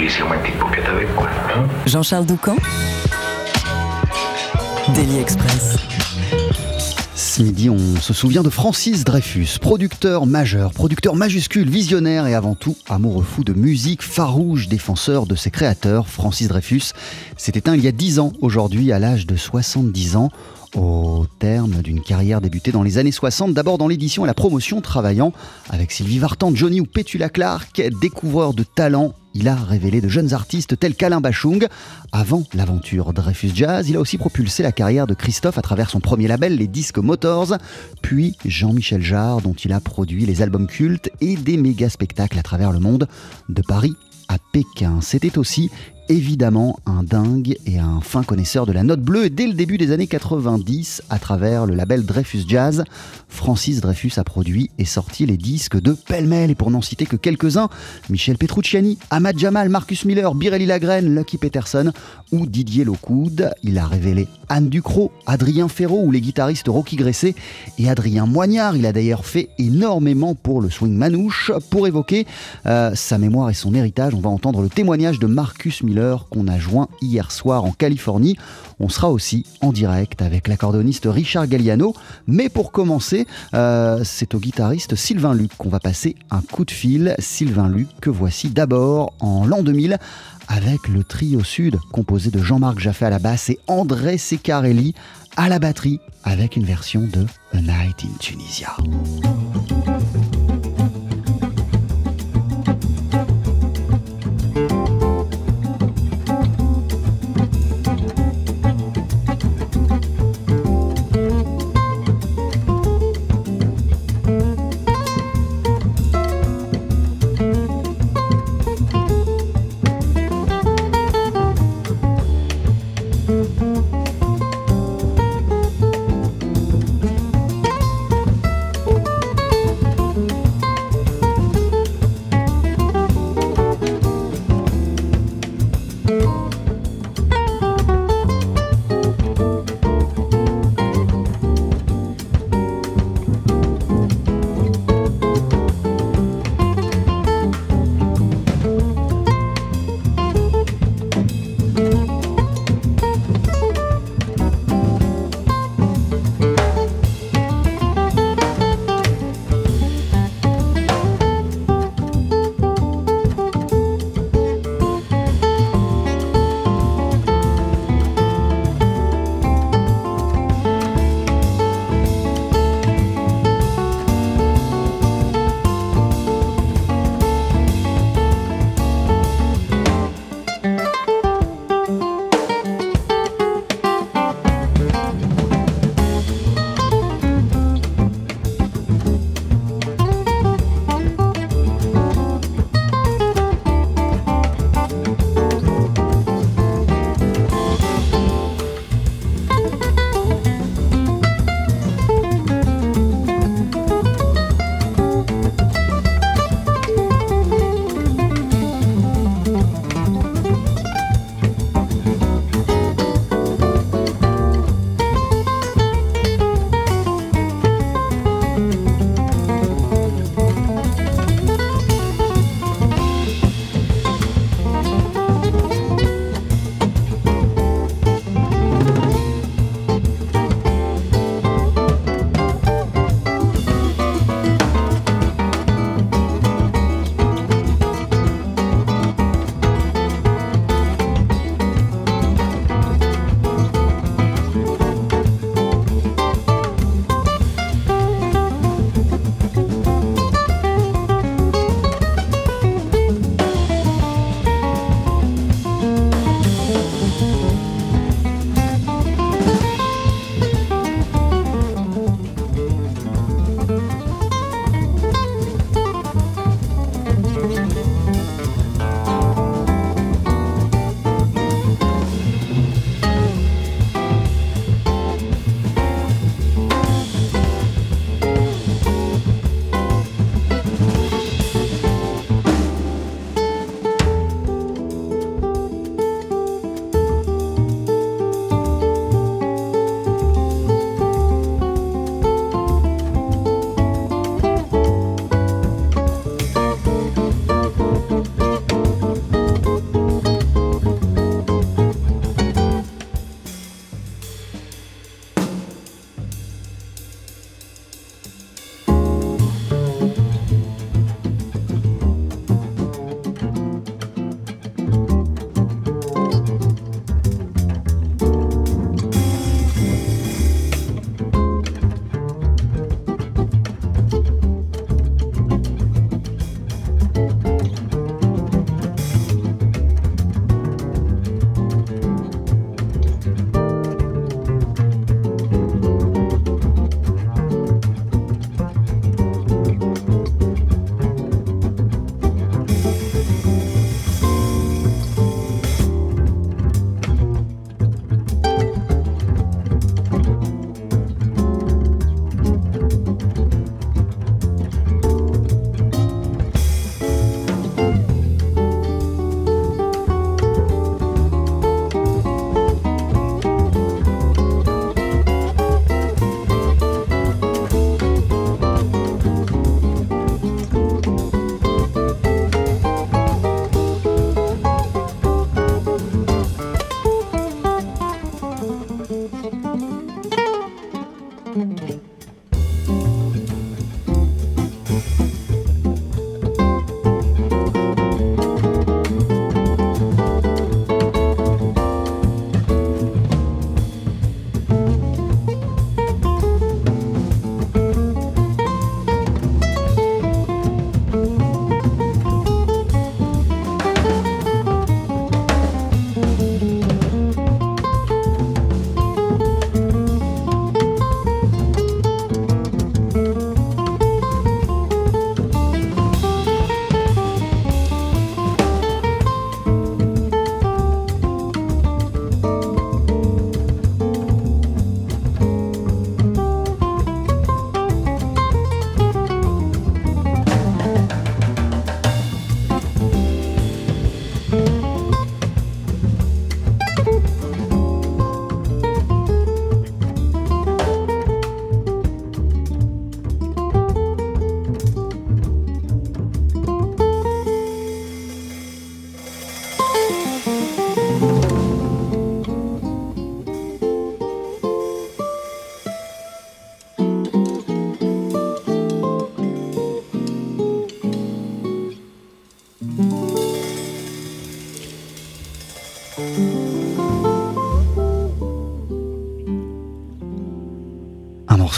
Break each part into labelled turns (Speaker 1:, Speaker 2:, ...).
Speaker 1: glissez-moi une petite paupiette avec, quoi. hein.
Speaker 2: Jean-Charles Doucan Daily Express.
Speaker 3: Ce midi, on se souvient de Francis Dreyfus, producteur majeur, producteur majuscule, visionnaire et avant tout amoureux fou de musique, farouche défenseur de ses créateurs. Francis Dreyfus s'est éteint il y a 10 ans aujourd'hui, à l'âge de 70 ans. Au terme d'une carrière débutée dans les années 60, d'abord dans l'édition et la promotion, travaillant avec Sylvie Vartan, Johnny ou Petula Clark, découvreur de talent il a révélé de jeunes artistes tels qu'Alain Bachung. Avant l'aventure Dreyfus Jazz, il a aussi propulsé la carrière de Christophe à travers son premier label, les Disques Motors, puis Jean-Michel Jarre, dont il a produit les albums cultes et des méga spectacles à travers le monde, de Paris à Pékin. C'était aussi évidemment un dingue et un fin connaisseur de la note bleue. Dès le début des années 90, à travers le label Dreyfus Jazz, Francis Dreyfus a produit et sorti les disques de pêle-mêle. Et pour n'en citer que quelques-uns, Michel Petrucciani, Ahmad Jamal, Marcus Miller, Birelli Lagrène, Lucky Peterson ou Didier Locoud. Il a révélé Anne Ducrot, Adrien Ferraud ou les guitaristes Rocky Gresset et Adrien Moignard. Il a d'ailleurs fait énormément pour le swing manouche. Pour évoquer euh, sa mémoire et son héritage, on va entendre le témoignage de Marcus Miller qu'on a joint hier soir en Californie. On sera aussi en direct avec l'accordoniste Richard Galliano. Mais pour commencer, euh, c'est au guitariste Sylvain Luc qu'on va passer un coup de fil. Sylvain Luc que voici d'abord en l'an 2000 avec le trio sud composé de Jean-Marc Jaffé à la basse et André Secarelli à la batterie avec une version de A Night in Tunisia.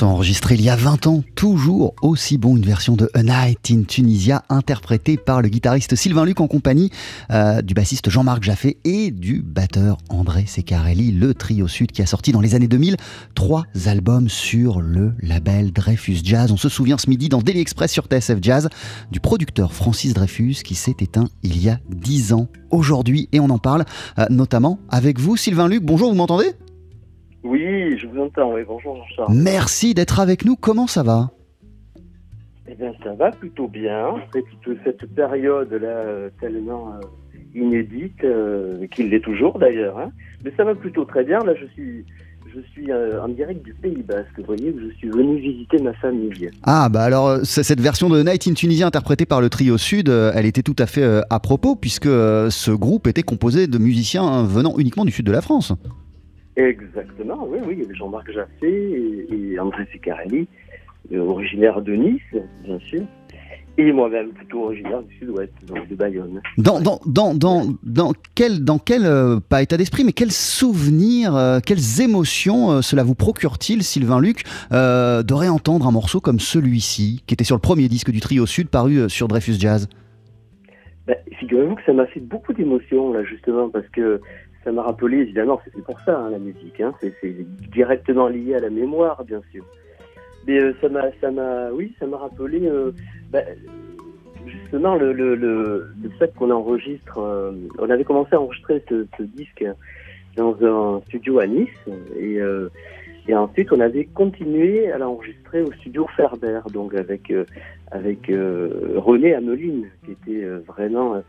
Speaker 3: Enregistré il y a 20 ans, toujours aussi bon, une version de A Night in Tunisia, interprétée par le guitariste Sylvain Luc en compagnie euh, du bassiste Jean-Marc Jaffé et du batteur André Secarelli, le trio sud qui a sorti dans les années 2000 trois albums sur le label Dreyfus Jazz. On se souvient ce midi dans Daily Express sur TSF Jazz du producteur Francis Dreyfus qui s'est éteint il y a 10 ans aujourd'hui et on en parle euh, notamment avec vous Sylvain Luc. Bonjour, vous m'entendez?
Speaker 4: Oui, je vous entends, oui, bonjour Jean-Charles.
Speaker 3: Merci d'être avec nous, comment ça va?
Speaker 4: Eh bien, ça va plutôt bien. Cette période-là euh, tellement euh, inédite, euh, qu'il l'est toujours d'ailleurs. hein. Mais ça va plutôt très bien. Là, je suis, je suis en direct du Pays Basque. Vous voyez, où je suis venu visiter ma famille.
Speaker 3: Ah bah alors cette version de Night in Tunisia interprétée par le trio Sud, elle était tout à fait à propos puisque ce groupe était composé de musiciens hein, venant uniquement du sud de la France.
Speaker 4: Exactement, oui, oui. Il y avait Jean-Marc Jaffé et, et André Secarelli, euh, originaire de Nice, bien sûr. Et moi-même, plutôt originaire du sud-ouest, donc de Bayonne.
Speaker 3: Dans, dans, dans, dans, dans quel, dans quel euh, pas état d'esprit, mais quels souvenirs, euh, quelles émotions euh, cela vous procure-t-il, Sylvain Luc, de réentendre un morceau comme celui-ci, qui était sur le premier disque du trio Sud paru sur Dreyfus Jazz?
Speaker 4: Ben, Figurez-vous que ça m'a fait beaucoup d'émotions, là, justement, parce que ça m'a rappelé, évidemment, c'est pour ça, hein, la musique, hein, c'est directement lié à la mémoire, bien sûr. Mais euh, ça m'a, oui, ça m'a rappelé, euh, ben, justement, le, le, fait qu'on enregistre, euh, on avait commencé à enregistrer ce, disque dans un studio à Nice, et, et ensuite on avait continué à l'enregistrer au studio Ferber, donc avec avec René Ameline, qui était vraiment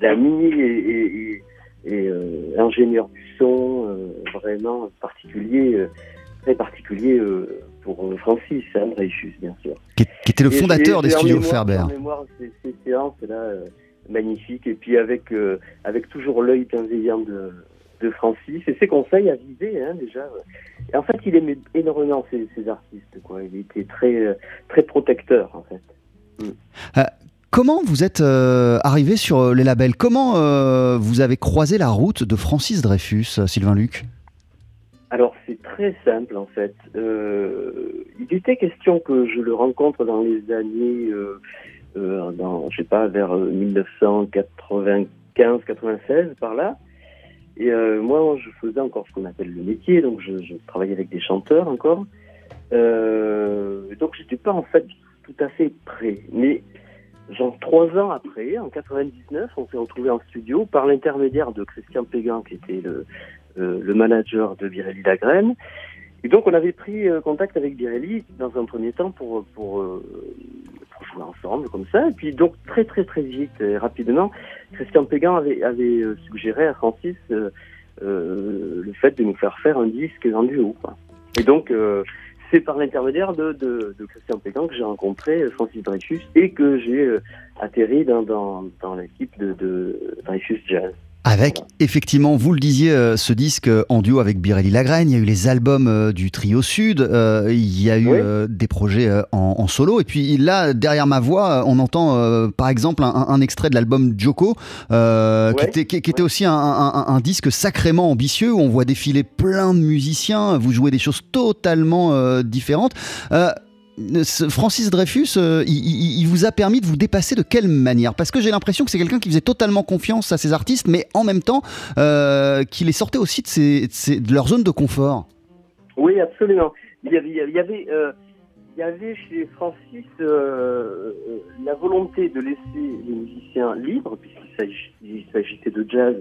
Speaker 4: l'ami et, et, et- euh, ingénieur du son, euh, vraiment particulier, euh, très particulier euh, pour euh, Francis hein, Dreyfus, bien sûr.
Speaker 3: qui, qui était le fondateur des studios
Speaker 4: mémoire-
Speaker 3: Ferber.
Speaker 4: En mémoire, ces, ces séances-là, euh, magnifiques, et puis avec, euh, avec toujours l'œil bienveillant de, de Francis, et ses conseils avisés, hein, déjà. Et en fait, il aimait énormément ces, ces artistes, quoi. Il était très, très protecteur, en fait.
Speaker 3: Comment vous êtes euh, arrivé sur euh, les labels? Comment euh, vous avez croisé la route de Francis Dreyfus, Sylvain Luc?
Speaker 4: Alors, c'est très simple, en fait. Il était question que je le rencontre dans les années, dans, je sais pas, vers euh, 1995-96, par là. Et moi, je faisais encore ce qu'on appelle le métier, donc je, je travaillais avec des chanteurs encore. Donc, j'étais pas en fait tout à fait prêt. Mais genre trois ans après, en 99, on s'est retrouvé en studio par l'intermédiaire de Christian Péguin, qui était le, euh, manager de Birelli Lagraine. Et donc, on avait pris euh, contact avec Birelli dans un premier temps pour, euh, pour jouer ensemble, comme ça. Et puis, donc, très, très, très vite et rapidement, Christian Péguin avait, suggéré à Francis le fait de nous faire faire un disque en duo. Et donc, c'est par l'intermédiaire de, Christian Péguin que j'ai rencontré euh, Francis Dreyfus et que j'ai euh, atterri dans, l'équipe de Dreyfus Jazz.
Speaker 3: Avec, effectivement, vous le disiez, euh, ce disque euh, en duo avec Birelli Lagraine, il y a eu les albums euh, du Trio Sud, euh, il y a eu
Speaker 4: Oui.
Speaker 3: euh, des projets en, en solo, et puis là, derrière ma voix, on entend euh, par exemple un, un extrait de l'album Joko, qui était, qui, qui était
Speaker 4: Ouais.
Speaker 3: aussi un, un- disque sacrément ambitieux, où on voit défiler plein de musiciens, vous jouez des choses totalement différentes. Francis Dreyfus, euh, il, vous a permis de vous dépasser de quelle manière? Parce que j'ai l'impression que c'est quelqu'un qui faisait totalement confiance à ses artistes, mais en même temps, euh, qui les sortait aussi de, leur zone de confort.
Speaker 4: Oui, absolument. Il y avait, il y avait, euh, chez Francis euh, la volonté de laisser les musiciens libres, puisqu'il s'agissait de jazz.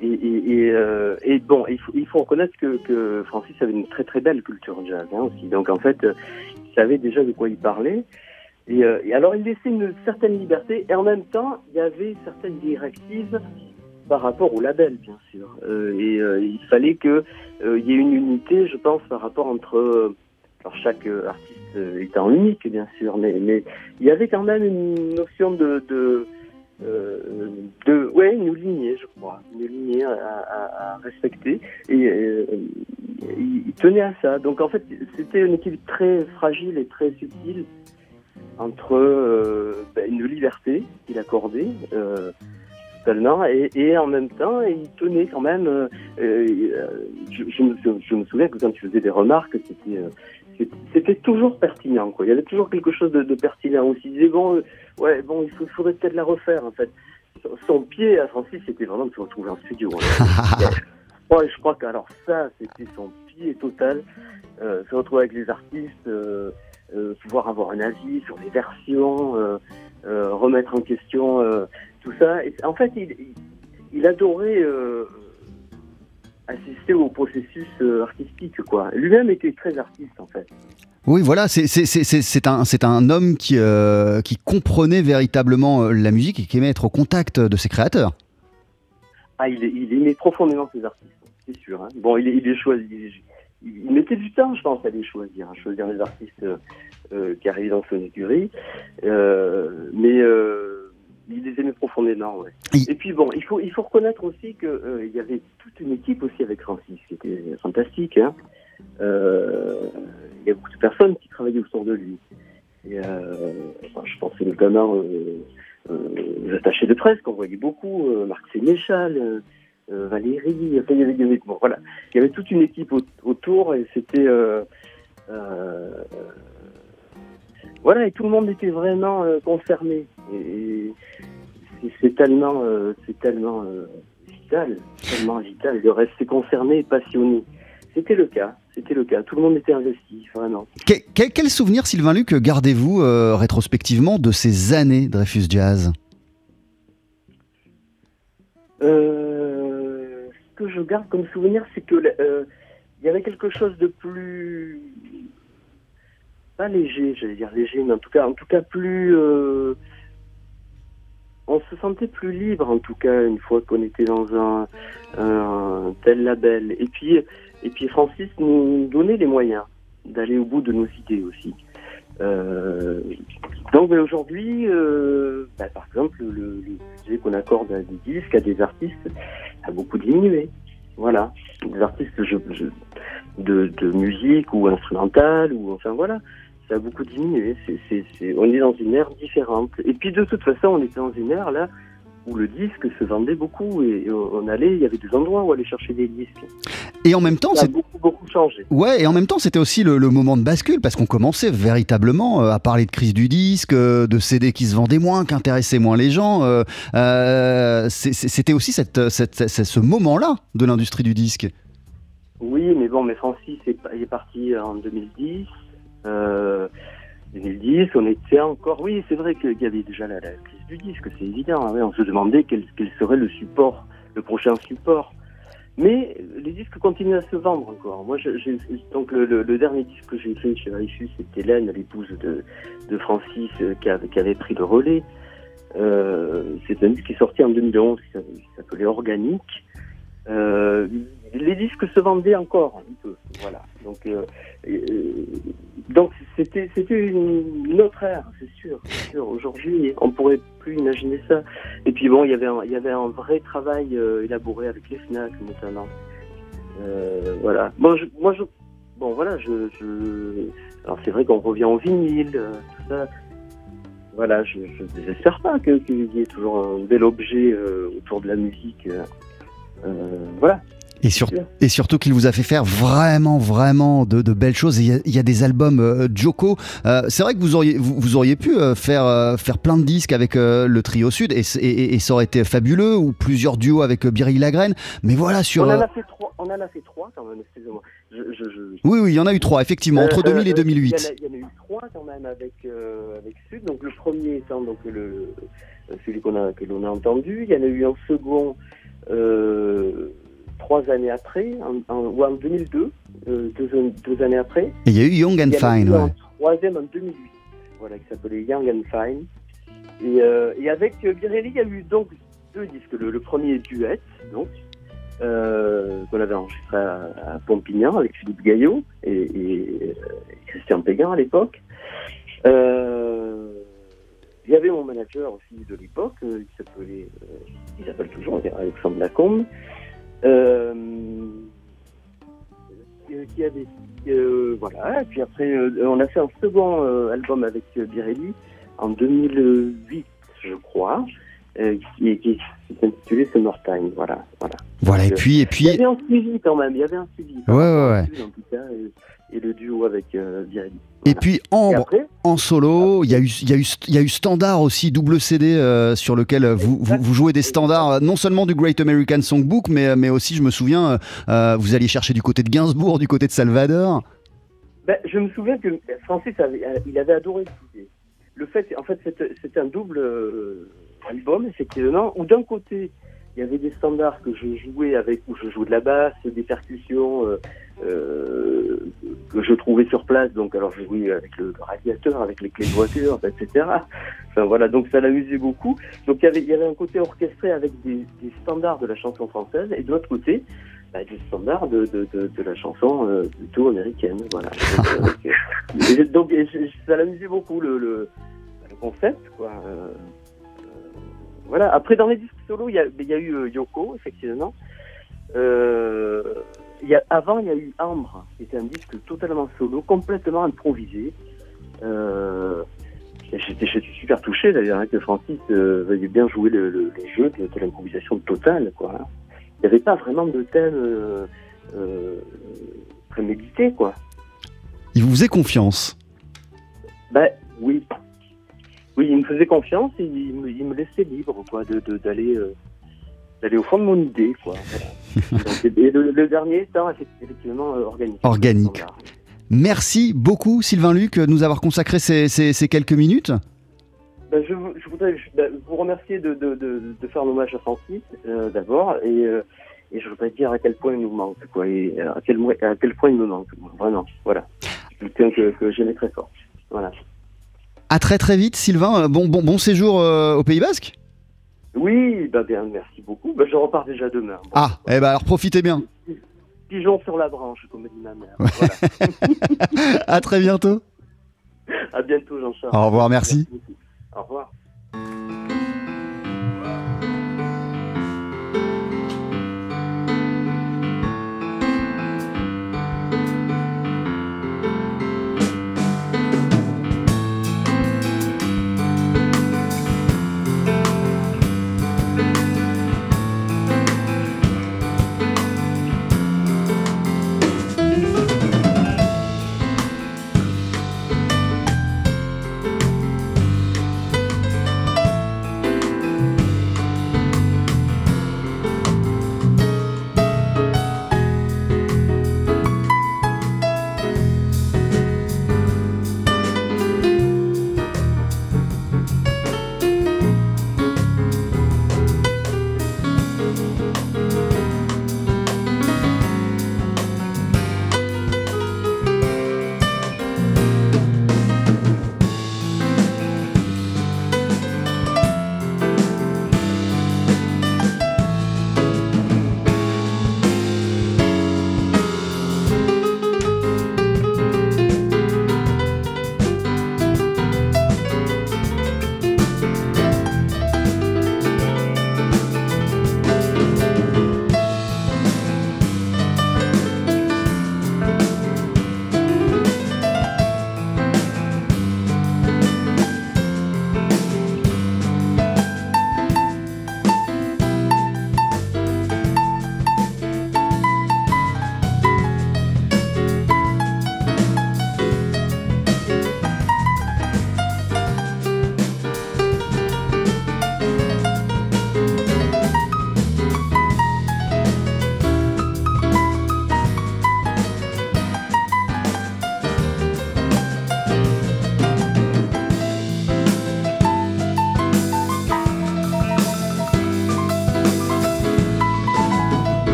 Speaker 4: Et, bon, il faut, reconnaître que, Francis avait une très très belle culture jazz hein, aussi. Donc en fait, savait déjà de quoi il parlait. Et, euh, et alors il laissait une certaine liberté, et en même temps, il y avait certaines directives par rapport au label, bien sûr. Euh, et euh, il fallait que euh, il y ait une unité, je pense, par rapport entre alors chaque artiste étant unique, bien sûr, mais, il y avait quand même une notion de, euh, de ouais une lignée, je crois, une lignée à, à- respecter. Et euh, il, tenait à ça. Donc en fait, c'était une équipe très fragile et très subtile entre euh, ben, une liberté qu'il accordait. totalement. Et, en même temps, il tenait quand même. je, me, souviens que quand tu faisais des remarques, c'était c'était- toujours pertinent. Il y avait toujours quelque chose de, de pertinent aussi. Disait bon, ouais, bon, il faut- faudrait peut-être la refaire en fait. Son- pied à Francis, c'était vraiment de se retrouver en studio. hein. Ouais, je crois que alors ça, c'était son pied total. Euh, se retrouver avec les artistes, euh, euh, pouvoir avoir un avis sur les versions, remettre en question tout ça. Et, en fait, il, adorait assister au processus artistique, quoi. Lui-même était très artiste, en fait.
Speaker 3: Oui, voilà, c'est un, homme qui, euh, qui comprenait véritablement euh, la musique et qui aimait être au contact de ses créateurs.
Speaker 4: Ah, il, il aimait profondément ses artistes, c'est sûr. hein. Bon, il, il est choisi. Il, il mettait du temps, je pense, à les choisir, à choisir les artistes euh, qui arrivaient dans son écurie. Euh, mais il les aimait profondément, ouais. Et puis bon, il faut il faut reconnaître aussi que euh, il y avait toute une équipe aussi avec Francis, qui était fantastique. Hein. Euh, il y a beaucoup de personnes qui travaillaient autour de lui. Et, euh, enfin, je pensais notamment aux attachés de presse qu'on voyait beaucoup, euh, Marc Sénéchal, Valérie, enfin, il y avait, bon, voilà, il y avait toute une équipe au- autour et c'était voilà et tout le monde était vraiment concerné c'est- tellement tellement vital, tellement vital de rester concerné et passionné. C'était le cas, c'était le cas. Tout le monde était investi, vraiment.
Speaker 3: Que- Quel, quel souvenir, Sylvain Luc, gardez-vous euh, rétrospectivement de ces années Dreyfus Jazz?
Speaker 4: Euh, ce que je garde comme souvenir, c'est que euh, il y avait quelque chose de plus pas léger, j'allais dire léger, mais en tout cas, en tout cas plus. On se sentait plus libre, en tout cas, une fois qu'on était dans un, tel label. Et puis, et puis Francis nous donnait les moyens d'aller au bout de nos idées aussi. Euh, donc ben, aujourd'hui, euh, ben, par exemple, le, le budget qu'on accorde à des disques, à des artistes, a beaucoup diminué. Voilà, des artistes de, de musique ou instrumentale ou enfin voilà, ça a beaucoup diminué. On est dans une ère différente. Et puis de toute façon, on était dans une ère là où le disque se vendait beaucoup et, on allait, il y avait des endroits où aller chercher des disques.
Speaker 3: Et en même temps,
Speaker 4: Ça a
Speaker 3: c'est
Speaker 4: beaucoup beaucoup changé.
Speaker 3: Ouais, et en même temps, c'était aussi le, le moment de bascule parce qu'on commençait véritablement euh, à parler de crise du disque, euh, de CD qui se vendaient moins, qui intéressaient moins les gens. euh, c'était aussi cette, cette- cette- ce moment-là de l'industrie du disque.
Speaker 4: Oui, mais bon, mais Francis est, il est parti en 2010. Euh, 2010, on était encore. Oui, c'est vrai qu'il y avait déjà la, la crise du disque, c'est évident. hein, on se demandait quel, serait le support, le prochain support. Mais les disques continuent à se vendre encore. Moi, donc le, dernier disque que j'ai fait chez Dreyfus, c'était Hélène, l'épouse de, de Francis, euh, qui, avait, pris le relais. Euh, c'est un disque qui est sorti en 2011, qui s'appelait- Organique. Euh, les disques se vendaient encore un peu, voilà. Donc, euh, donc c'était une, autre ère, c'est sûr. Aujourd'hui, on pourrait plus imaginer ça. Et puis bon, il y avait un, vrai travail euh, élaboré avec les Fnac notamment. Euh, voilà. Bon, moi, bon, voilà, je, alors c'est vrai qu'on revient au vinyle, euh, tout ça. Voilà, je je désespère pas que- qu'il y ait toujours un bel objet euh, autour de la musique. euh, euh, voilà.
Speaker 3: Et, sur-
Speaker 4: Sûr.
Speaker 3: et surtout qu'il vous a fait faire vraiment, vraiment de, de belles choses. Il y, a- il y a des albums euh, Joko. Euh, c'est vrai que vous auriez, vous, vous auriez pu euh, faire, faire plein de disques avec le Trio Sud et, c- et- et ça aurait été fabuleux, ou plusieurs duos avec Biréli Lagrène. Mais voilà, sur.
Speaker 4: On en a fait trois. On en a fait trois quand même. Excusez-moi. Je, je, je-
Speaker 3: Oui, oui, il y en a eu trois, effectivement, entre
Speaker 4: Euh,
Speaker 3: 2000 et
Speaker 4: euh,
Speaker 3: 2008.
Speaker 4: Il y, en a, eu trois quand même avec avec Sud. Donc le premier étant donc le celui qu'on a que l'on a entendu. Il y en a eu un second euh, trois années après, en, en- ou en 2002, euh, deux, deux années après.
Speaker 3: Et il y a eu Young and Fine. ouais.
Speaker 4: troisième en 2008, voilà, qui s'appelait Young and Fine. Et, euh, et avec euh, Birelli, il y a eu donc deux disques. Le, le premier duet, donc, euh, qu'on avait enregistré à, à Pompignan avec Philippe Gaillot et, et, Christian Péguin à l'époque. Il y avait mon manager aussi de l'époque, qui s'appelait, il s'appelle toujours Alexandre Lacombe. Euh, qui avait euh, voilà, et puis après, euh, on a fait un second euh, album avec euh, Birelli en 2008, je crois, euh, qui, qui qui s'intitulait Summertime. Voilà, voilà.
Speaker 3: Voilà, et puis, et
Speaker 4: Il y
Speaker 3: puis,
Speaker 4: avait un suivi quand même, il y avait un suivi.
Speaker 3: Ouais, ouais, ouais.
Speaker 4: En tout cas, et, et le duo avec euh, Virelli.
Speaker 3: et puis
Speaker 4: Et
Speaker 3: Ambre
Speaker 4: après,
Speaker 3: en solo. Il y a eu, il y a eu, il y a eu Standard aussi, double CD euh, sur lequel vous, vous, vous jouez des standards, euh, non seulement du Great American Songbook, mais, mais aussi, je me souviens, euh, euh, vous alliez chercher du côté de Gainsbourg, du côté de Salvador.
Speaker 4: ben, je me souviens que Francis avait, euh, il avait adoré l'idée. Le fait, en fait, c'était un double euh, album, effectivement, où d'un côté, il y avait des standards que je jouais avec, où je jouais de la basse, des percussions euh, euh, que je trouvais sur place. Donc, alors, je jouais avec le, radiateur, avec les clés de voiture, etc. Enfin, voilà, donc ça l'amusait beaucoup. Donc, il y avait, il y avait un côté orchestré avec des, des standards de la chanson française, et de l'autre côté, bah, des standards de, de, de, de la chanson euh, plutôt américaine. Voilà. Donc, euh, et donc, et je- ça l'amusait beaucoup, le, le, le concept, quoi. Voilà. Après, dans les disques solo, il y a, il y a eu euh, Yoko, effectivement. Euh, y a, avant, il y a eu Ambre, qui était un disque totalement solo, complètement improvisé. Euh, J'étais super touché d'ailleurs hein, que Francis euh, veuille bien jouer le, le, les jeux de, de l'improvisation totale. Quoi, hein. Il n'y avait pas vraiment de thème euh, prémédité. Quoi.
Speaker 3: Il vous faisait confiance.
Speaker 4: Ben oui. Oui, il me faisait confiance et il me, il me laissait libre quoi, de de- d'aller euh, d'aller au fond de mon idée. Quoi, voilà. Donc, et le, le dernier étant effectivement euh, organique.
Speaker 3: Organique. Merci beaucoup, Sylvain Luc, de nous avoir consacré ces, ces- ces quelques minutes.
Speaker 4: Ben, je, vou- je voudrais je- ben, vous remercier de, de, de, de faire un hommage à Francis, euh, d'abord, et, et je voudrais dire à quel point il nous manque, quoi, et à quel, à quel point il me manque, vraiment, voilà. C'est quelqu'un que, que j'aimais très fort, voilà.
Speaker 3: À très très vite, Sylvain. Euh, Bon, bon, bon séjour euh, au Pays Basque.
Speaker 4: Oui, ben, bien, merci beaucoup. Ben, je repars déjà demain. Bon,
Speaker 3: Ah, eh ben alors profitez bien.
Speaker 4: Pigeon sur la branche, comme dit ma mère. Voilà.
Speaker 3: À très bientôt.
Speaker 4: À bientôt, Jean-Charles.
Speaker 3: Au revoir, merci.
Speaker 4: Au revoir.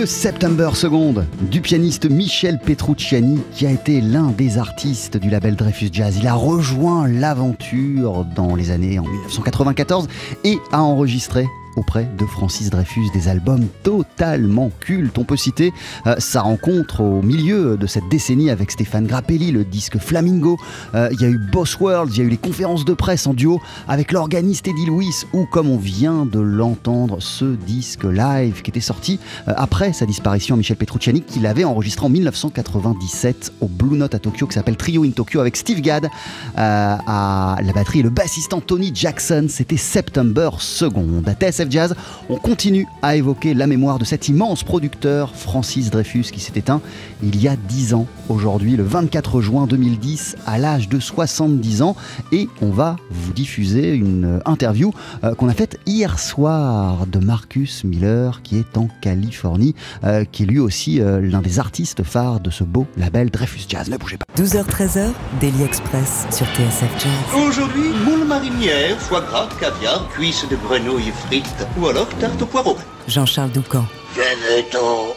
Speaker 3: Le September Second du pianiste Michel Petrucciani qui a été l'un des artistes du label Dreyfus Jazz. Il a rejoint l'aventure dans les années en 1994 et a enregistré auprès de Francis Dreyfus des albums totalement cultes. On peut citer euh, sa rencontre au milieu de cette décennie avec Stéphane Grappelli, le disque Flamingo. Euh, il y a eu Boss World, il y a eu les conférences de presse en duo avec l'organiste Eddie Lewis, ou comme on vient de l'entendre, ce disque live qui était sorti euh, après sa disparition à Michel Petrucciani, qu'il avait enregistré en 1997 au Blue Note à Tokyo, qui s'appelle Trio in Tokyo avec Steve Gadd à la batterie et le bassiste Tony Jackson. C'était September 2nd. TSF Jazz, on continue à évoquer la mémoire de cet immense producteur, Francis Dreyfus, qui s'est éteint il y a 10 ans, aujourd'hui, le 24 juin 2010, à l'âge de 70 ans. Et on va vous diffuser une interview euh, qu'on a faite hier soir de Marcus Miller, qui est en Californie, euh, qui est lui aussi euh, l'un des artistes phares de ce beau label Dreyfus Jazz. Ne bougez pas.
Speaker 2: 12h-13h, Daily Express sur TSF Jazz.
Speaker 5: Aujourd'hui, moule marinière, foie gras, caviar, cuisses de grenouille frites ou alors tarte au poireau.
Speaker 2: Jean-Charles Doucan.
Speaker 5: Venez-t'en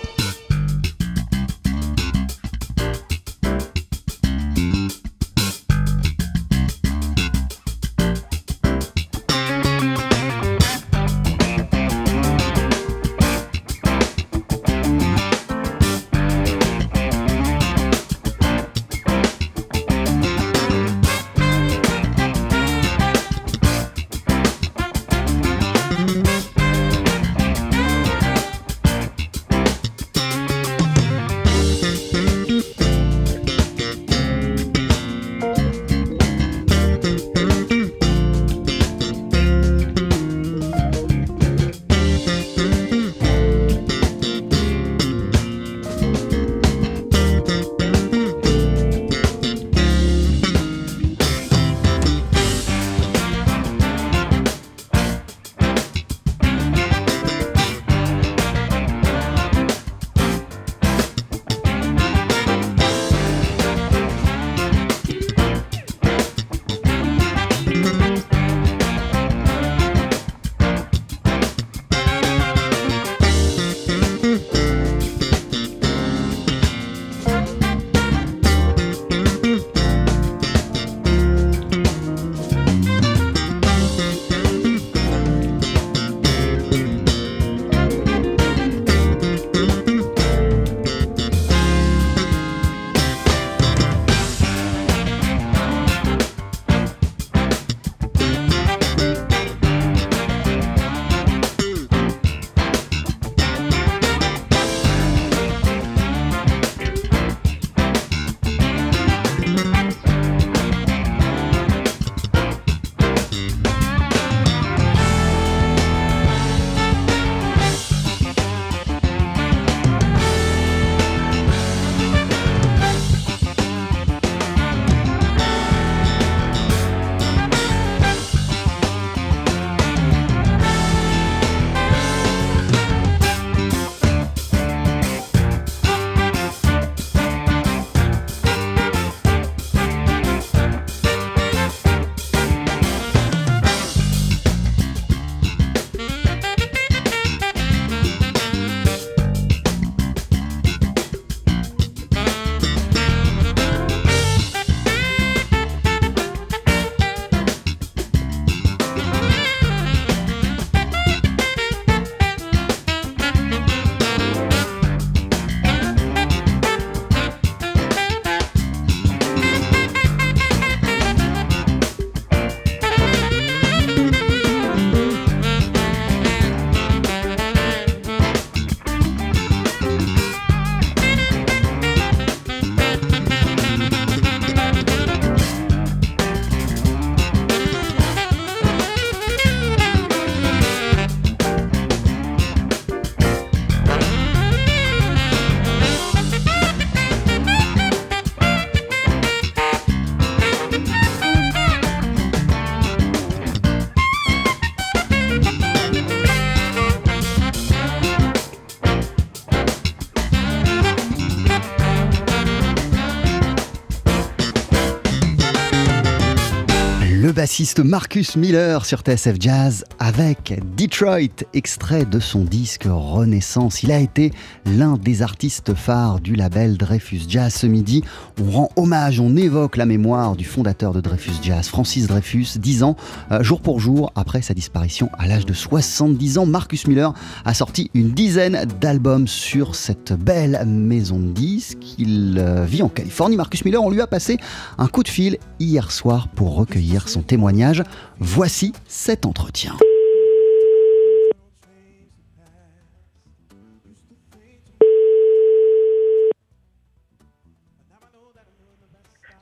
Speaker 3: Le bassiste Marcus Miller sur TSF Jazz avec Detroit, extrait de son disque Renaissance. Il a été l'un des artistes phares du label Dreyfus Jazz. Ce midi, on rend hommage, on évoque la mémoire du fondateur de Dreyfus Jazz, Francis Dreyfus, 10 ans, euh, jour pour jour, après sa disparition à l'âge de 70 ans. Marcus Miller a sorti une dizaine d'albums sur cette belle maison de disques. Il euh, vit en Californie. Marcus Miller, on lui a passé un coup de fil hier soir pour recueillir son témoignage. Voici cet entretien.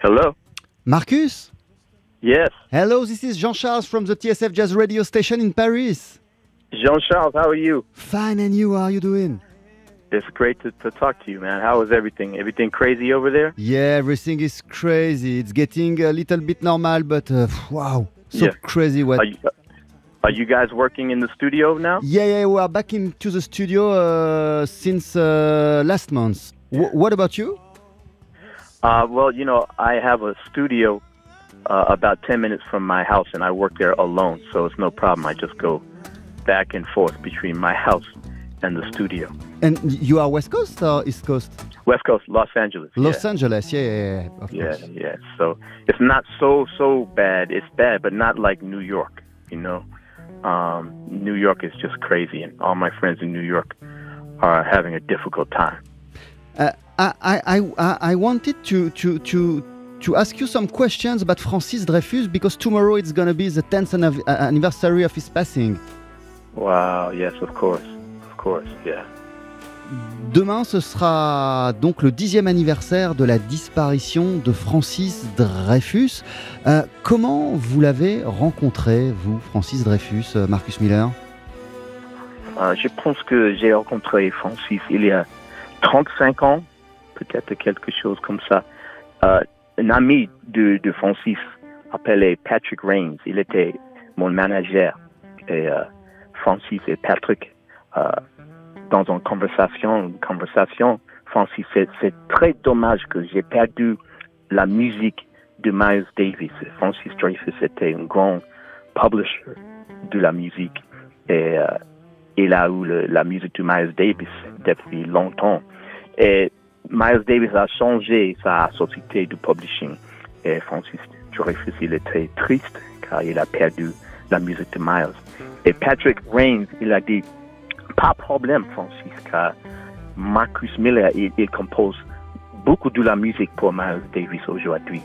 Speaker 6: Hello.
Speaker 3: Marcus
Speaker 6: Yes.
Speaker 3: Hello, this is Jean-Charles from the TSF Jazz radio station in Paris.
Speaker 6: Jean-Charles, how are you?
Speaker 3: Fine, and you, how are you doing?
Speaker 6: It's great to, to talk to you, man. How is everything? Everything crazy over there?
Speaker 3: Yeah, everything is crazy. It's getting a little bit normal, but uh, wow, so
Speaker 6: Yeah.
Speaker 3: crazy. What?
Speaker 6: Are you, are you guys working in the studio now?
Speaker 3: Yeah, yeah, we are back into the studio uh, since uh, last month. W- what about you?
Speaker 6: Uh, well, you know, I have a studio uh, about 10 minutes from my house, and I work there alone, so it's no problem. I just go back and forth between my house and the studio.
Speaker 3: And you are West Coast or East Coast?
Speaker 6: West Coast, Los Angeles.
Speaker 3: Los
Speaker 6: yeah.
Speaker 3: Angeles, yeah, yeah, yeah, of
Speaker 6: Yeah,
Speaker 3: course.
Speaker 6: yeah. So it's not so so bad. It's bad, but not like New York. You know, um, New York is just crazy, and all my friends in New York are having a difficult time.
Speaker 3: Uh, I, I, I, I wanted to, to, to, to ask you some questions about Francis Dreyfus because tomorrow it's going to be the 10th anniv- uh, anniversary of his passing.
Speaker 6: Wow. Yes, of course, of course. Yeah.
Speaker 3: Demain, ce sera donc le dixième anniversaire de la disparition de Francis Dreyfus. Euh, comment vous l'avez rencontré, vous, Francis Dreyfus, euh, Marcus Miller?
Speaker 6: Euh, je pense que j'ai rencontré Francis il y a 35 ans, peut-être quelque chose comme ça. Euh, un ami de, Francis appelé Patrick Rains, il était mon manager. Et euh, Francis et Patrick, euh, dans une conversation, conversation, Francis, c'est, très dommage que j'ai perdu la musique de Miles Davis. Francis Dreyfus était un grand publisher de la musique. Et euh, a eu le- la musique de Miles Davis depuis longtemps. Et Miles Davis a changé sa société de publishing. Et Francis il était triste car il a perdu la musique de Miles. Et Patrick Rains, il a dit, pas problème, Francis, car Marcus Miller, il, il compose beaucoup de la musique pour Miles Davis aujourd'hui.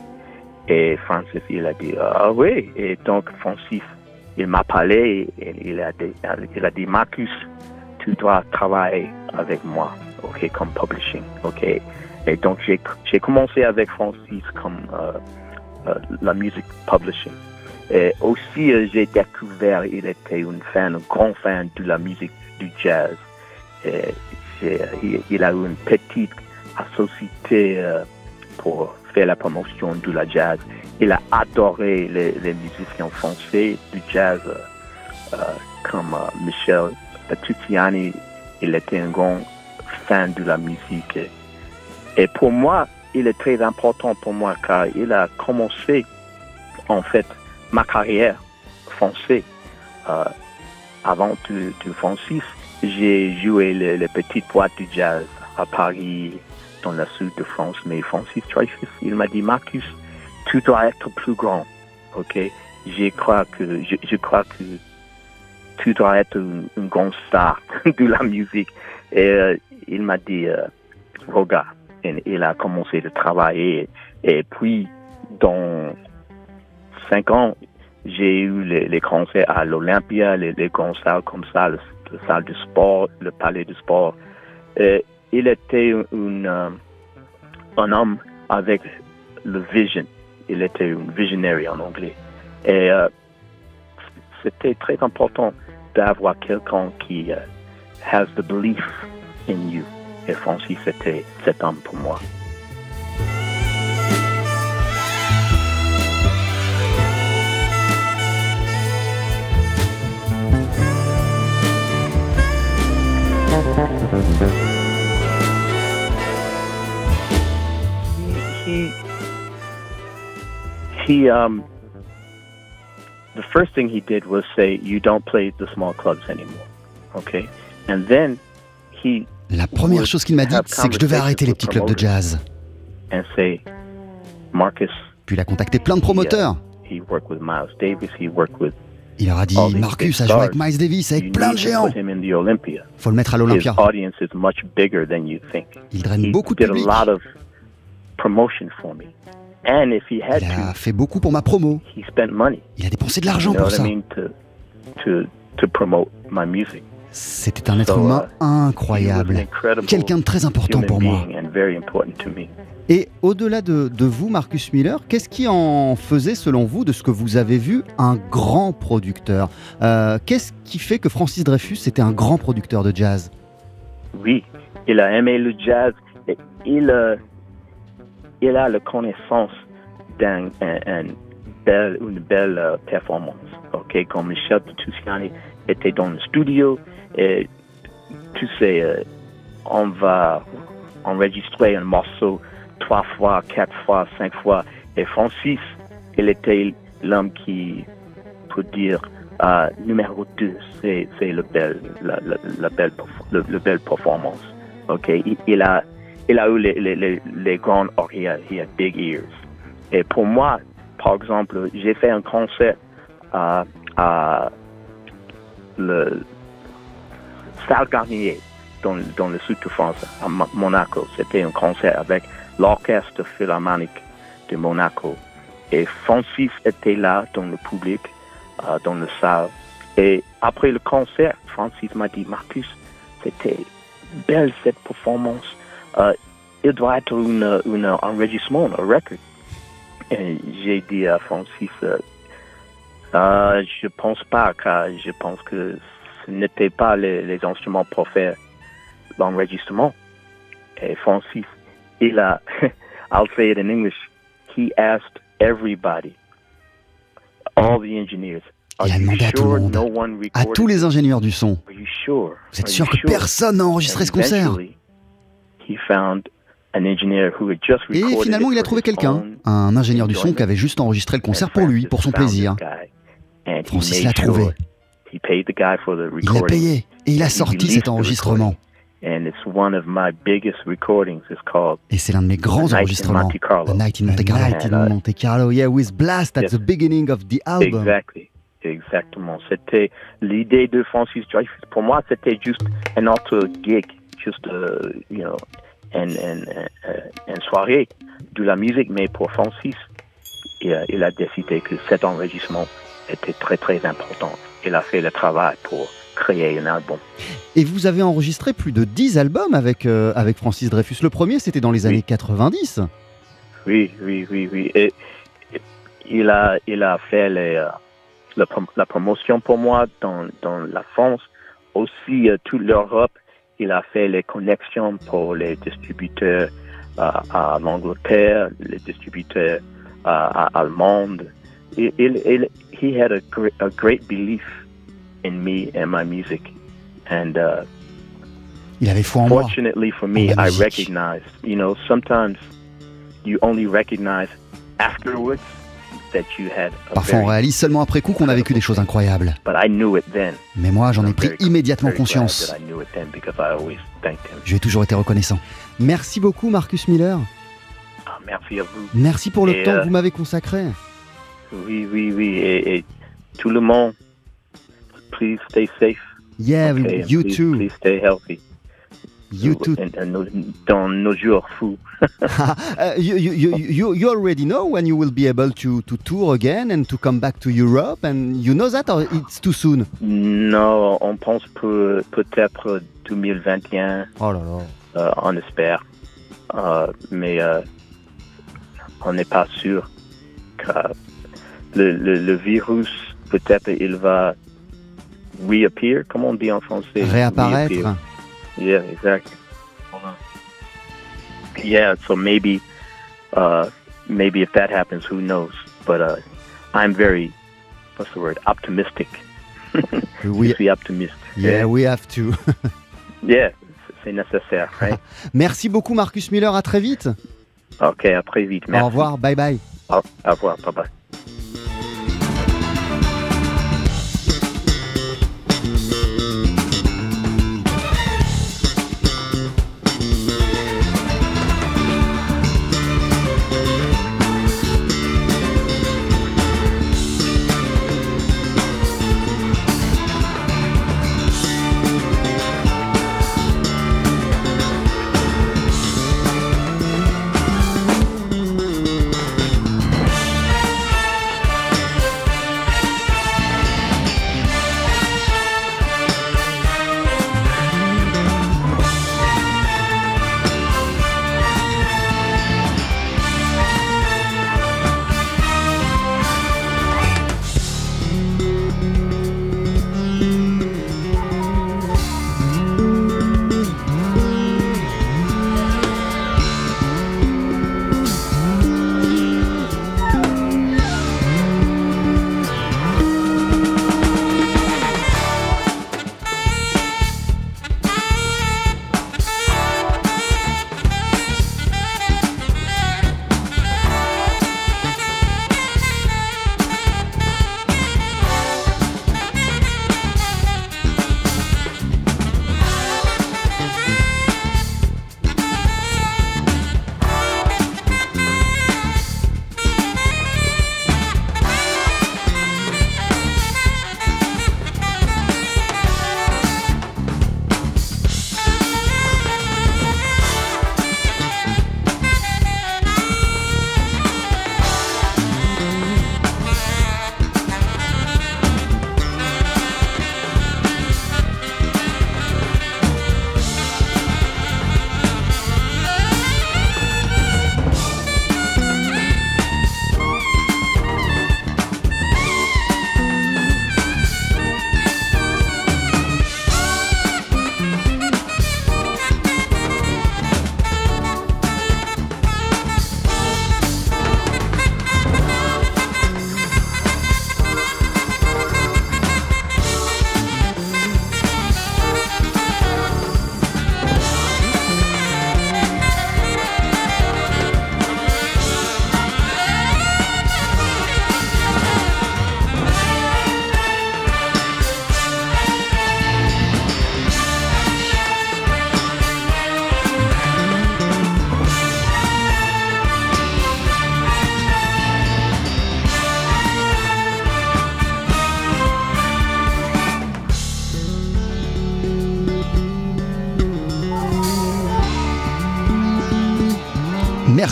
Speaker 6: Et Francis, il a dit, ah oui. Et donc, Francis, il m'a parlé et il a dit, il a dit, Marcus, tu dois travailler avec moi, ok, comme publishing, ok. Donc, j'ai, commencé avec Francis comme euh, euh, la musique publishing. Aussi, euh, j'ai découvert, il était un grand fan de la musique du jazz. Il, a eu une petite société pour faire la promotion de la jazz. Il a adoré les, musiciens français du jazz comme Michel Petrucciani. Il était un grand fan de la musique. Et pour moi, il est très important pour moi car il a commencé en fait ma carrière française. Euh, avant de, de Francis, j'ai joué les, les petites boîtes de jazz à Paris, dans le sud de France. Mais Francis Dreyfus, il m'a dit, Marcus, tu dois être plus grand. Ok, je crois que je, je crois que tu dois être une, une grande star de la musique. Et euh, il m'a dit, euh, regarde, et il a commencé de travailler. Et puis, dans cinq ans, j'ai eu les, les concerts à l'Olympia, les, les salles comme ça, le, le salle de sport, le palais de sport. Il était un, euh, un homme avec le vision. Il était un visionary en anglais. Et euh, c'était très important d'avoir quelqu'un qui euh, has the belief in you. Et Francis était cet homme pour moi. he he um the first thing he did was say, "You don't play the small clubs anymore." Okay, and then he
Speaker 3: La première chose qu'il m'a dit, c'est que je devais arrêter les petits clubs de jazz. Puis il a contacté plein de promoteurs.
Speaker 6: Worked with
Speaker 3: Il leur a dit Marcus a joué avec. Miles Davis, avec plein de géants.
Speaker 6: Olympia.
Speaker 3: Faut le mettre à l'Olympia. Il draine beaucoup de public. Il a fait beaucoup pour ma promo. Il a dépensé de l'argent pour ça. C'était un être humain incroyable. Quelqu'un de très important pour moi. Et au-delà de, vous, Marcus Miller, qu'est-ce qui en faisait, selon vous, de ce que vous avez vu, un grand producteur? Euh, Qu'est-ce qui fait que Francis Dreyfus était un grand producteur de jazz?
Speaker 6: Oui, il a aimé le jazz. et Il, euh, il a la connaissance d'une belle, une belle euh, performance. Ok, comme Michel Petrucciani était dans le studio et tu sais, euh, on va enregistrer un morceau trois fois, quatre fois, cinq fois. Et Francis, il était l'homme qui peut dire euh, numéro 2, c'est, le bel, la, la, belle, le, le belle performance. OK? Il, il a, il a eu les, les, les, grandes oreilles, he had big ears. Et pour moi, par exemple, j'ai fait un concert à le Salle Garnier dans, dans le sud de France, à Mo- Monaco. C'était un concert avec l'orchestre philharmonique de Monaco. Et Francis était là dans le public, euh, dans le salle. Et après le concert, Francis m'a dit, Marcus, c'était belle cette performance. Euh, il doit être un une enregistrement, un record. Et j'ai dit à Francis, euh, euh, je pense pas, car je pense que ce n'était pas les, les instruments pour faire l'enregistrement. Et Francis, il a, I'll say it in English, he asked everybody, all the engineers, are
Speaker 3: Il a demandé à tout le monde,
Speaker 6: no one
Speaker 3: à tous les ingénieurs du son.
Speaker 6: Are you sure?
Speaker 3: Vous êtes sûr que personne n'a enregistré ce concert?
Speaker 6: Eventually, he found an engineer who had just
Speaker 3: Et finalement, il a trouvé quelqu'un, un ingénieur du son qui avait juste enregistré le concert pour lui,
Speaker 6: Francis
Speaker 3: pour son plaisir. Francis l'a trouvé.
Speaker 6: He paid the guy for the
Speaker 3: Il l'a
Speaker 6: recording.
Speaker 3: payé et il a
Speaker 6: He
Speaker 3: sorti
Speaker 6: released
Speaker 3: cet enregistrement.
Speaker 6: And it's one of my biggest recordings. It's called
Speaker 3: Et c'est l'un de mes grands
Speaker 6: The Night in
Speaker 3: enregistrements.
Speaker 6: Monte Carlo.
Speaker 3: The Night in Monte Carlo.
Speaker 6: The
Speaker 3: Night in
Speaker 6: uh,
Speaker 3: Monte Carlo, yeah, with Blast at
Speaker 6: Yes.
Speaker 3: the beginning of the album.
Speaker 6: Exactly. Exactement. C'était l'idée de Francis Dreyfus. Pour moi, c'était juste un autre gig, juste, euh, you know, une, une, une, une soirée de la musique. Mais pour Francis, il, a- il a décidé que cet enregistrement était très, très important. Il a fait le travail pour créer un album.
Speaker 3: Et vous avez enregistré plus de 10 albums avec, euh, avec Francis Dreyfus. Le premier, c'était dans les
Speaker 6: Oui.
Speaker 3: années 90.
Speaker 6: Oui, oui, oui, oui. Et, et il a, il a fait les, euh, la, prom- la promotion pour moi dans, dans la France, aussi euh, toute l'Europe. Il a fait les connexions pour les distributeurs à l'Angleterre, les distributeurs à allemands. Il, il, il, he had a great, a great belief in me and my music. And uh,
Speaker 3: Il avait foi en moi.
Speaker 6: Fortunately for me, I recognized, you know, sometimes you only recognize afterwards that you had a
Speaker 3: Parfois, on réalise seulement après coup qu'on a vécu des choses incroyables.
Speaker 6: but I knew it then.
Speaker 3: Mais moi, j'en ai pris immédiatement conscience. J'ai toujours été reconnaissant. Merci beaucoup, Marcus Miller.
Speaker 6: Ah, merci à vous.
Speaker 3: Merci pour le
Speaker 6: Et,
Speaker 3: temps
Speaker 6: euh,
Speaker 3: que vous m'avez consacré.
Speaker 6: Oui, oui, oui. Et, et tout le monde, please stay safe.
Speaker 3: Yeah,
Speaker 6: okay?
Speaker 3: You
Speaker 6: please,
Speaker 3: too.
Speaker 6: Please stay healthy.
Speaker 3: You too.
Speaker 6: Dans nos jours fous.
Speaker 3: You, you, you, you, you already know when you will be able to, to tour again and to come back to Europe, and you know that, or it's too soon?
Speaker 6: Non, on pense peut- peut-être 2021.
Speaker 3: Oh là là.
Speaker 6: Euh, on espère. Euh, mais euh, on n'est pas sûr que le, le, le virus, peut-être, il va reappear, comment on dit en français?
Speaker 3: Réapparaître.
Speaker 6: Reappear. Yeah, exactly. Yeah, so maybe, uh, maybe if that happens, who knows? But uh, I'm very, what's the word? Optimistic.
Speaker 3: We,
Speaker 6: Je suis optimiste.
Speaker 3: yeah, we have to.
Speaker 6: Yeah, c'est nécessaire, right?
Speaker 3: Merci beaucoup, Marcus Miller. À très vite.
Speaker 6: Ok, à très vite. Merci.
Speaker 3: Au revoir. Bye bye.
Speaker 6: Au, au revoir. Bye bye.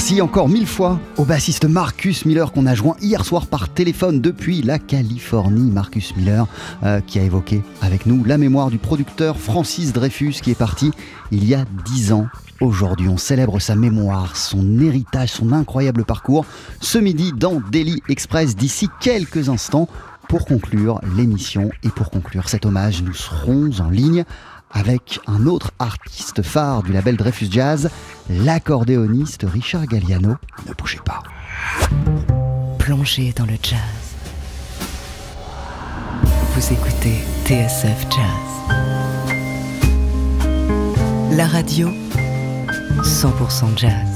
Speaker 3: Merci encore mille fois au bassiste Marcus Miller qu'on a joint hier soir par téléphone depuis la Californie. Marcus Miller euh, qui a évoqué avec nous la mémoire du producteur Francis Dreyfus qui est parti il y a dix ans. Aujourd'hui, on célèbre sa mémoire, son héritage, son incroyable parcours. Ce midi dans Daily Express, d'ici quelques instants, pour conclure l'émission et pour conclure cet hommage, nous serons en ligne avec un autre artiste phare du label Dreyfus Jazz, l'accordéoniste Richard Galliano. Ne bougez pas.
Speaker 2: Plongez dans le jazz. Vous écoutez TSF Jazz. La radio 100% jazz.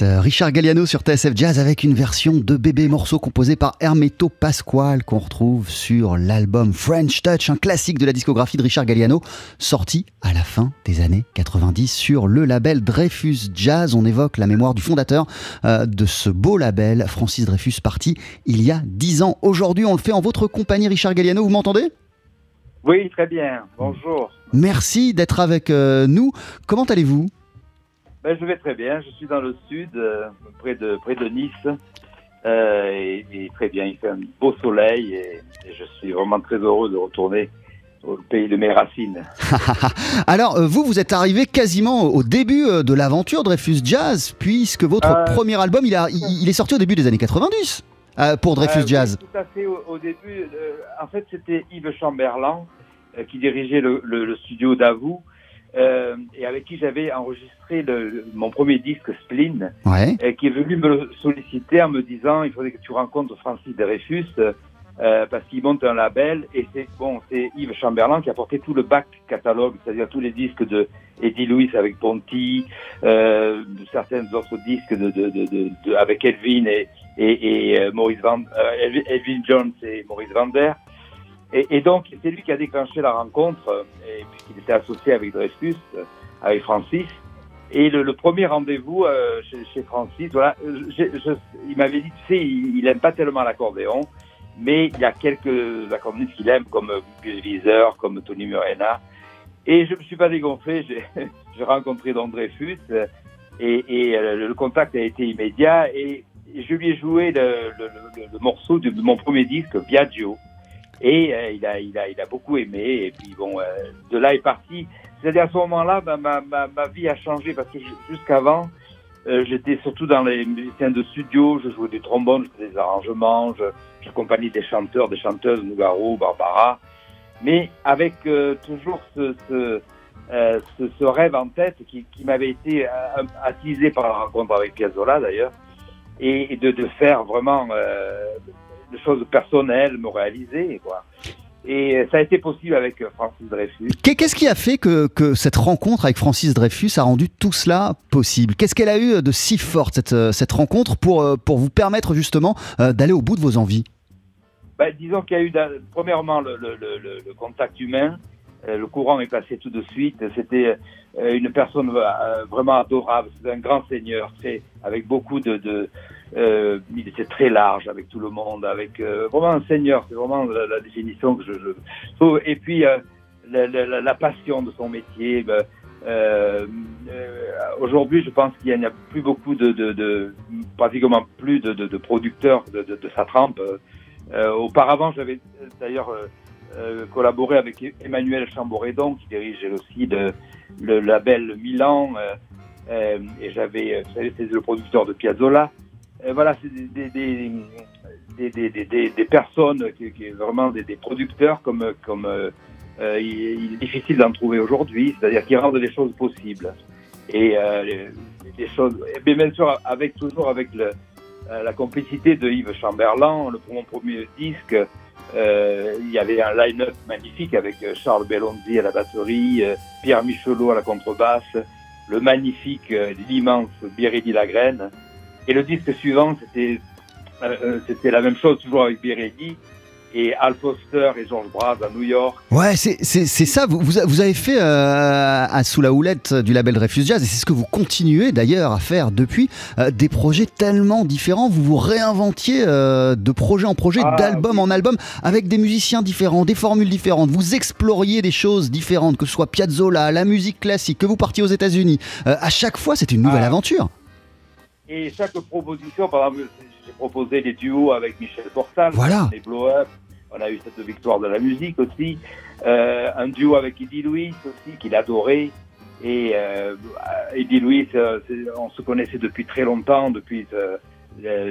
Speaker 3: L'accordéoniste Richard Galliano sur TSF Jazz avec une version de bébé morceau composé par Hermeto Pasquale qu'on retrouve sur l'album French Touch, un classique de la discographie de Richard Galliano, sorti à la fin des années 90 sur le label Dreyfus Jazz. On évoque la mémoire du fondateur euh, de ce beau label, Francis Dreyfus, parti il y a 10 ans. Aujourd'hui, on le fait en votre compagnie, Richard Galliano. Vous m'entendez?
Speaker 7: Oui, très bien. Bonjour.
Speaker 3: Merci d'être avec euh, nous. Comment allez-vous?
Speaker 7: Ben, je vais très bien. Je suis dans le sud, euh, près de près de Nice, euh, et, et, très bien. Il fait un beau soleil et, et, je suis vraiment très heureux de retourner au pays de mes racines.
Speaker 3: Alors euh, vous, vous êtes arrivé quasiment au début de l'aventure Dreyfus Jazz, puisque votre
Speaker 7: Euh,
Speaker 3: premier album, il, a, il, il est sorti au début des années 90 euh, pour Dreyfus
Speaker 7: oui,
Speaker 3: Jazz.
Speaker 7: tout à fait. Au, au début, en fait, c'était Yves Chamberlain qui dirigeait le, le, le studio d'Avou. Euh, et avec qui j'avais enregistré le, mon premier disque Spleen,
Speaker 3: Ouais.
Speaker 7: et qui est venu me solliciter en me disant il faudrait que tu rencontres Francis Dreyfus euh, parce qu'il monte un label et c'est bon c'est Yves Chamberlain qui a porté tout le back catalogue, c'est-à-dire tous les disques de Eddie Lewis avec Ponty, euh, de certains autres disques de, de, de, de, avec Elvin et, et, et euh, Maurice Van, euh, Elvin- Jones et Maurice Van Der. Et, donc, c'est lui qui a déclenché la rencontre, euh, puisqu'il était associé avec Dreyfus, euh, avec Francis. Et le, premier rendez-vous euh, chez, Francis, voilà, il m'avait dit, tu sais, il, il aime pas tellement l'accordéon, mais il y a quelques accordéonistes qu'il aime, comme Gus Wieser, comme Tony Murena. Et je me suis pas dégonflé, j'ai rencontré Don Dreyfus, et, le contact a été immédiat, et, je lui ai joué le morceau de, de mon premier disque, Viaggio. Et euh, il, a, il, a, il a beaucoup aimé. Et puis bon, euh, de là est parti. C'est-à-dire à ce moment-là, ben, ma, ma, ma vie a changé parce que ju- jusqu'avant, euh, j'étais surtout dans les musiciens de studio. Je jouais du trombone, je faisais des arrangements, j'accompagnais des chanteurs, des chanteuses, Nougaro, Barbara. Mais avec euh, toujours ce, ce, euh, ce, ce rêve en tête qui, qui m'avait été euh, attisé par la rencontre avec Piazzolla d'ailleurs, et, et de, de faire vraiment des choses personnelles, me réaliser, quoi. Et ça a été possible avec euh, Francis Dreyfus.
Speaker 3: Qu'est- Qu'est-ce qui a fait que, que cette rencontre avec Francis Dreyfus a rendu tout cela possible? Qu'est-ce qu'elle a eu de si forte, cette, euh, cette rencontre, pour, euh, pour vous permettre justement d'aller au bout de vos envies?
Speaker 7: Ben, disons qu'il y a eu premièrement le, le, le, le- le contact humain. Le courant est passé tout de suite. C'était une personne vraiment adorable. C'était un grand seigneur, très, avec beaucoup de, de euh, il était très large avec tout le monde, avec euh, vraiment un seigneur. C'est vraiment la, la définition que je, je trouve. Et puis euh, la, la, la- passion de son métier. ben, euh, euh, Aujourd'hui, je pense qu'il n'y a plus beaucoup de, de, de pratiquement plus de, de, producteurs de, sa trempe. Euh, auparavant, j'avais d'ailleurs collaboré avec Emmanuel Chamboredon, qui dirige aussi le, le label Milan, et j'avais, vous le producteur de Piazzolla. Voilà, c'est des, des, des, des, personnes, qui, qui, vraiment des, producteurs comme, comme euh, euh, il, est difficile d'en trouver aujourd'hui, c'est-à-dire qui rendent les choses possibles. Et euh, les, choses, mais bien sûr, avec toujours avec le, euh, la complicité de Yves Chamberlain, le, mon premier disque, euh, il y avait un line-up magnifique avec euh, Charles Bellonzi à la batterie, Pierre Michelot à la contrebasse, le magnifique, l'immense Birelli Lagraine. Et le disque suivant, c'était euh, euh, c'était la même chose, toujours avec Birelli, et Al Foster et George Brass à New York.
Speaker 3: Ouais, c'est ça. Vous, vous avez fait euh, à- sous la houlette du label Dreyfus Jazz, et c'est ce que vous continuez d'ailleurs à faire depuis, euh, des projets tellement différents. Vous vous réinventiez euh, de projet en projet,
Speaker 7: Ah,
Speaker 3: d'album en album, avec des musiciens différents, des formules différentes. Vous exploriez des choses différentes, que ce soit Piazzolla, la musique classique, que vous partiez aux États-Unis. Euh, à chaque fois, c'est une nouvelle
Speaker 7: Ah.
Speaker 3: aventure.
Speaker 7: Et chaque proposition, par exemple, j'ai proposé des duos avec Michel Portal,
Speaker 3: Voilà.
Speaker 7: les Blow Up, on a eu cette victoire de la musique aussi, euh, un duo avec Eddie Louis aussi, qu'il adorait, et euh, Eddie Louis, euh, on se connaissait depuis très longtemps, depuis, euh,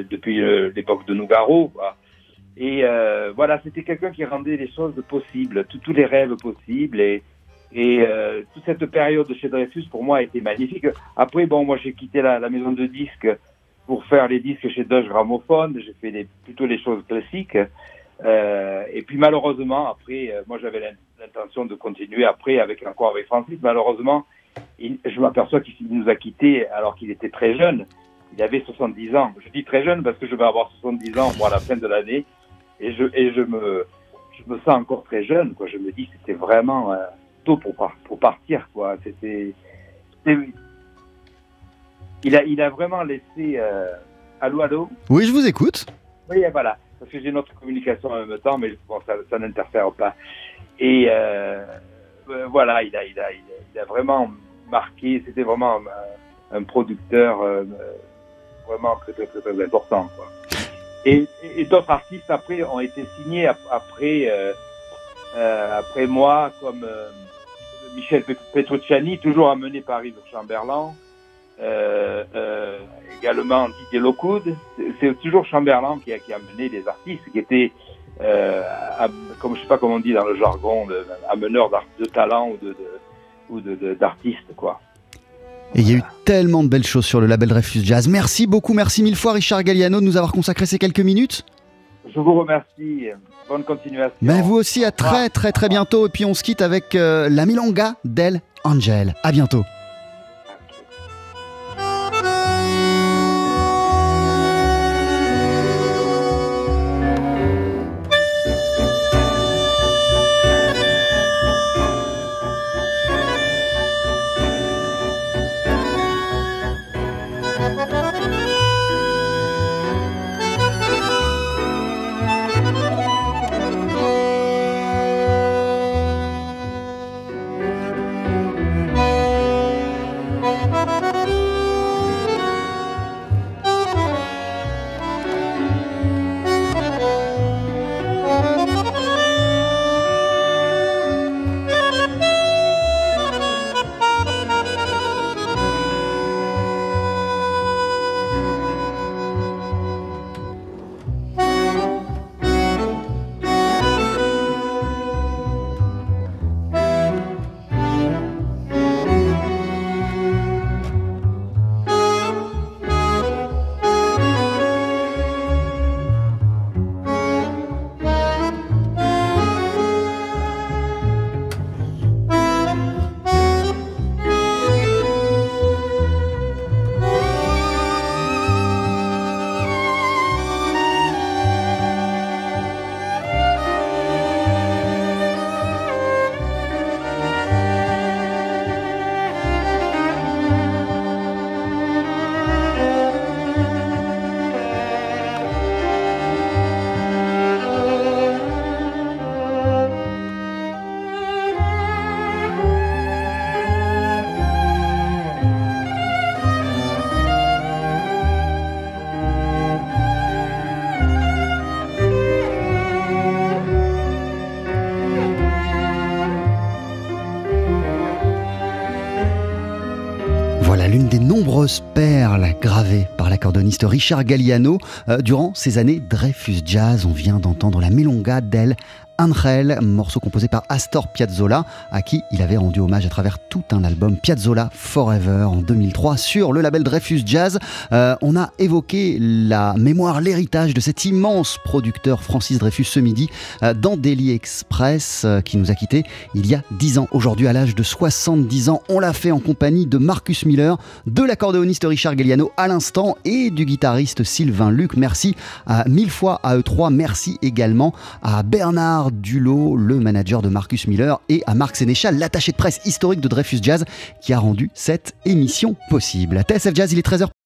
Speaker 7: depuis l'époque de Nougaro, quoi. Et voilà, c'était quelqu'un qui rendait les choses possibles, tous- tous les rêves possibles, et, et euh, toute cette période chez Dreyfus, pour moi, a été magnifique. Après, bon, moi, j'ai quitté la, la maison de disques pour faire les disques chez Dutch Gramophone. J'ai fait les, plutôt les choses classiques. Euh, et puis, malheureusement, après, euh, moi, j'avais l'in- l'intention de continuer après avec encore avec Francis. Malheureusement, il- je m'aperçois qu'il nous a quittés alors qu'il était très jeune. Il avait 70 ans. Je dis très jeune parce que je vais avoir 70 ans, moi, à la fin de l'année. Et je, et je me, je me sens encore très jeune, quoi. Je me dis, c'était vraiment, euh, tôt pour, pour partir, quoi. C'était, il a, il a vraiment laissé, euh, allô, allô?
Speaker 3: Oui, je vous écoute.
Speaker 7: Oui, voilà. Parce que j'ai notre communication en même temps, mais bon, ça, ça n'interfère pas. Et euh, euh, voilà, il a, il, a, il, a, il a vraiment marqué. C'était vraiment un, un producteur euh, vraiment très, très, très, très important. Quoi. Et, et, et d'autres artistes après ont été signés ap- après, euh, après moi, comme Michel Pe- Petrucciani, toujours amené par Yves Chamberlain. Euh, euh, également Didier Lockwood. C'est- toujours Chamberlain qui a, amené des artistes qui étaient, euh, comme je sais pas comment on dit dans le jargon, ameneurs de talent ou de, d'artistes, quoi.
Speaker 3: Et il y a eu tellement de belles choses sur le label Dreyfus Jazz. Merci beaucoup, merci mille fois Richard Galliano de nous avoir consacré ces quelques minutes.
Speaker 7: Je vous remercie. Bonne continuation.
Speaker 3: Mais vous aussi, à très très très bientôt. Et puis on se quitte avec euh, la Milonga d'El Angel. À bientôt. Gravées l'accordoniste Richard Galliano euh, durant ces années Dreyfus Jazz. On vient d'entendre la Milonga d'El Angel, morceau composé par Astor Piazzolla, à qui il avait rendu hommage à travers tout un album Piazzolla Forever en 2003 sur le label Dreyfus Jazz. Euh, on a évoqué la mémoire, l'héritage de cet immense producteur Francis Dreyfus ce midi euh, dans Daily Express qui nous a quittés il y a 10 ans. Aujourd'hui, à l'âge de 70 ans, on l'a fait en compagnie de Marcus Miller, de l'accordéoniste Richard Galliano à l'instant et du guitariste Sylvain Luc. Merci mille fois à eux trois. Merci également à Bernard Dulot, le manager de Marcus Miller, et à Marc Sénéchal, l'attaché de presse historique de Dreyfus Jazz, qui a rendu cette émission possible. À TSF Jazz, il est 13h.